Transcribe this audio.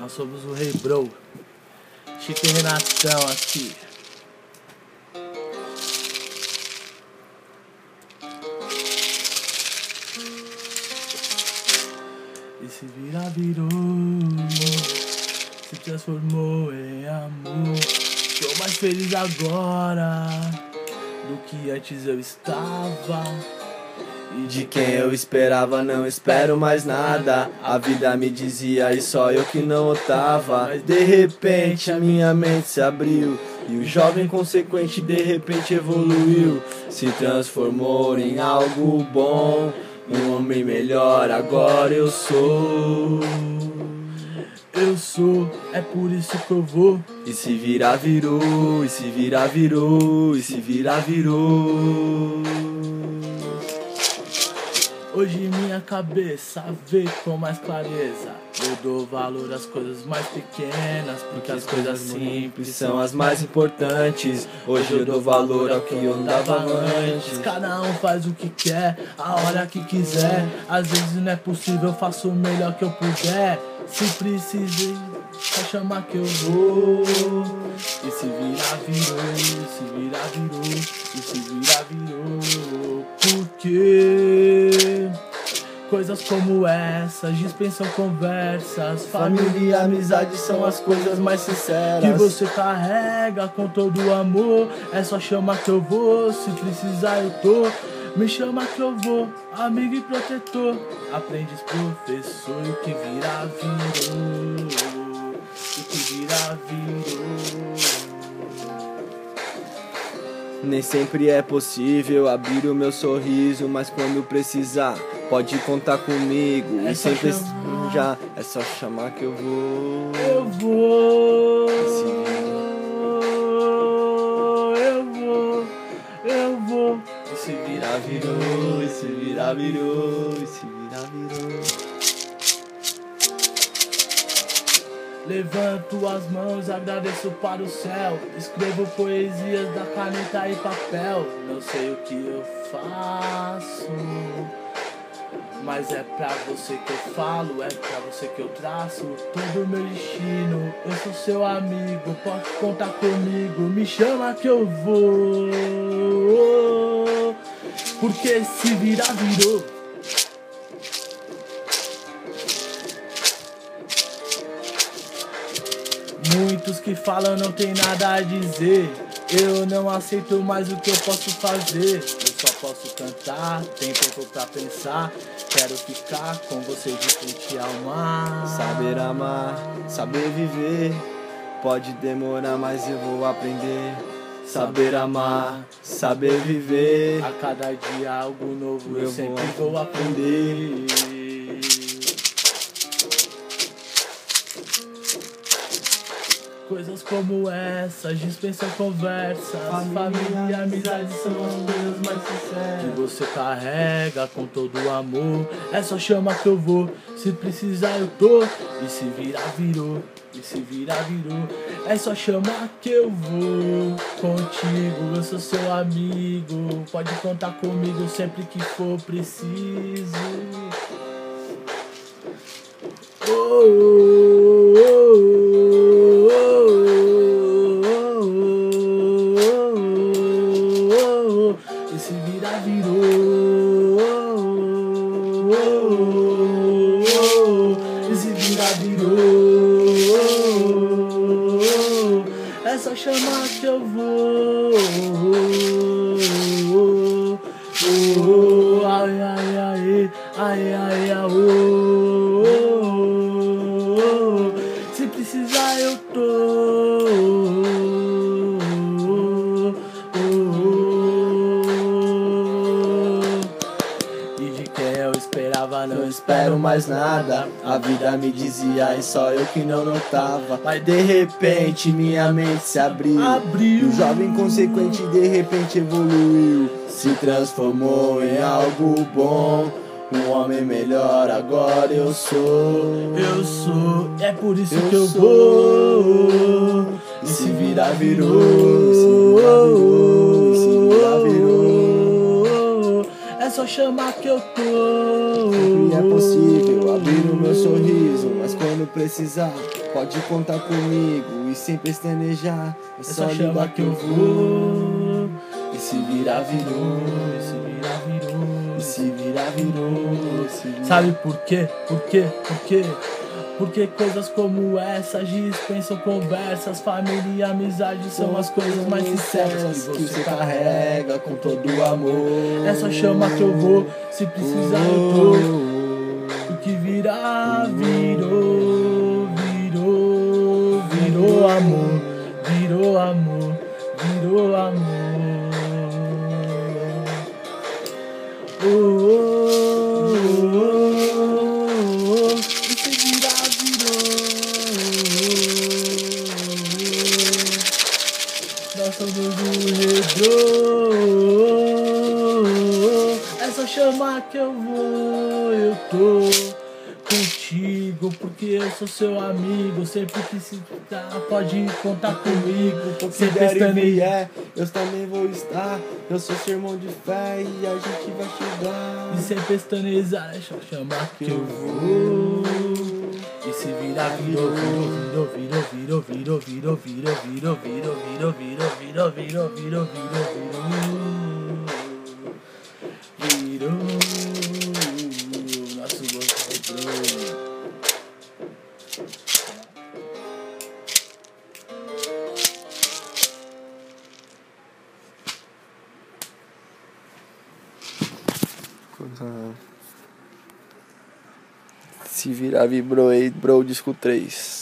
Nós somos o Rei Bro. Chico e Renatão aqui. E se vira, virou. Se transformou em amor. Tô mais feliz agora do que antes eu estava. E de quem eu esperava, não espero mais nada. A vida me dizia e só eu que não notava. Mas de repente a minha mente se abriu. E o jovem consequente de repente evoluiu. Se transformou em algo bom. Um homem melhor, agora eu sou. Eu sou, é por isso que eu vou. E se virar, virou. E se virar, virou. E se virar, virou. Hoje minha cabeça vê com mais clareza. Eu dou valor às coisas mais pequenas, porque as coisas simples são as mais importantes. Hoje eu dou valor ao que eu não dava antes. Cada um faz o que quer, a hora que quiser. Às vezes não é possível, eu faço o melhor que eu puder. Se precisar, só chamar que eu vou. E se virar, virou. E se virar, virou. E se virar, virou. Porque coisas como essas dispensam conversas. Família e amizade são as coisas mais sinceras. Que você carrega com todo o amor. É só chamar que eu vou. Se precisar, eu tô. Me chama que eu vou, amigo e protetor. Aprendiz, professor, e o que virá, virou. O que virá, virou. Nem sempre é possível abrir o meu sorriso, mas quando precisar, pode contar comigo. É e sempre chamar. já é só chamar que eu vou. Eu vou. Se virou. Se virar, virou. Se virar, virou. Levanto as mãos, agradeço para o céu. Escrevo poesias da caneta e papel. Não sei o que eu faço. Mas é pra você que eu falo, é pra você que eu traço todo o meu destino. Eu sou seu amigo, pode contar comigo, me chama que eu vou. Porque se virar, virou. Muitos que falam não tem nada a dizer. Eu não aceito mais o que eu posso fazer. Eu só posso cantar, tem tempo pra pensar. Quero ficar com você de frente ao mar. Saber amar, saber viver. Pode demorar, mas eu vou aprender. Saber amar, saber viver. A cada dia algo novo eu, Eu sempre vou vou aprender. Coisas como essas dispensam conversas. Família, e amizade são as coisas mais sinceras. Que você carrega com todo o amor. É só chamar que eu vou. Se precisar, eu tô. E se virar, virou. E se virar, virou. É só chamar que eu vou contigo. Eu sou seu amigo. Pode contar comigo sempre que for preciso. Oh, oh, oh, só chamar que eu vou. Espero mais nada. A vida me dizia e só eu que não notava. Mas de repente minha mente se abriu. Abriu. E o jovem consequente de repente evoluiu. Se transformou em algo bom. Um homem melhor, agora eu sou. Eu sou, é por isso Eu que eu sou. vou. E se virar, virou. E se virar, virou. E se virar, virou. Só chamar que eu tô. Sempre é possível abrir o meu sorriso, mas quando precisar, pode contar comigo e sem pestanejar. É, É só chamar que eu vou. E se virar, virou. E se virar, virou. E se virar, virou. Se virar... Sabe por quê? Por quê? Por quê? Porque coisas como essas dispensam conversas, família e amizade são as coisas mais sinceras que você carrega com todo o amor. Só chamar que eu vou, se precisar eu tô. O que virar, virou, virou, virou amor, chamar que eu vou, eu tô contigo, porque eu sou seu amigo. Sempre que se tá, pode contar comigo. Se Sempre der e estando em vier, eu também vou estar. Eu sou seu irmão de fé e a gente vai chegar. E sem pestanezar, é chamar que eu vou. Good time. Se virar, vibrou aí, bro, disco 3.